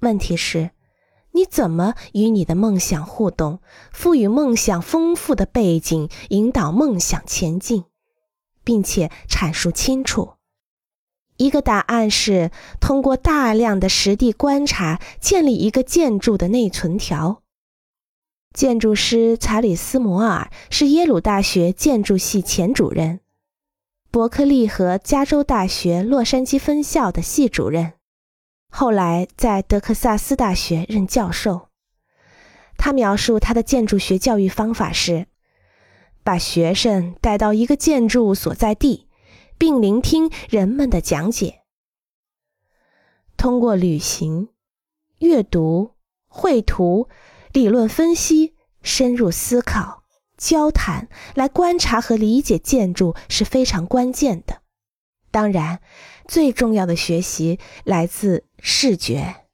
问题是，你怎么与你的梦想互动，赋予梦想丰富的背景，引导梦想前进，并且阐述清楚？一个答案是通过大量的实地观察，建立一个建筑的内存条。建筑师查理斯·摩尔是耶鲁大学建筑系前主任，伯克利和加州大学洛杉矶分校的系主任，后来在德克萨斯大学任教授。他描述他的建筑学教育方法是：把学生带到一个建筑所在地。并聆听人们的讲解，通过旅行、阅读、绘图、理论分析、深入思考、交谈来观察和理解建筑是非常关键的。当然，最重要的学习来自视觉。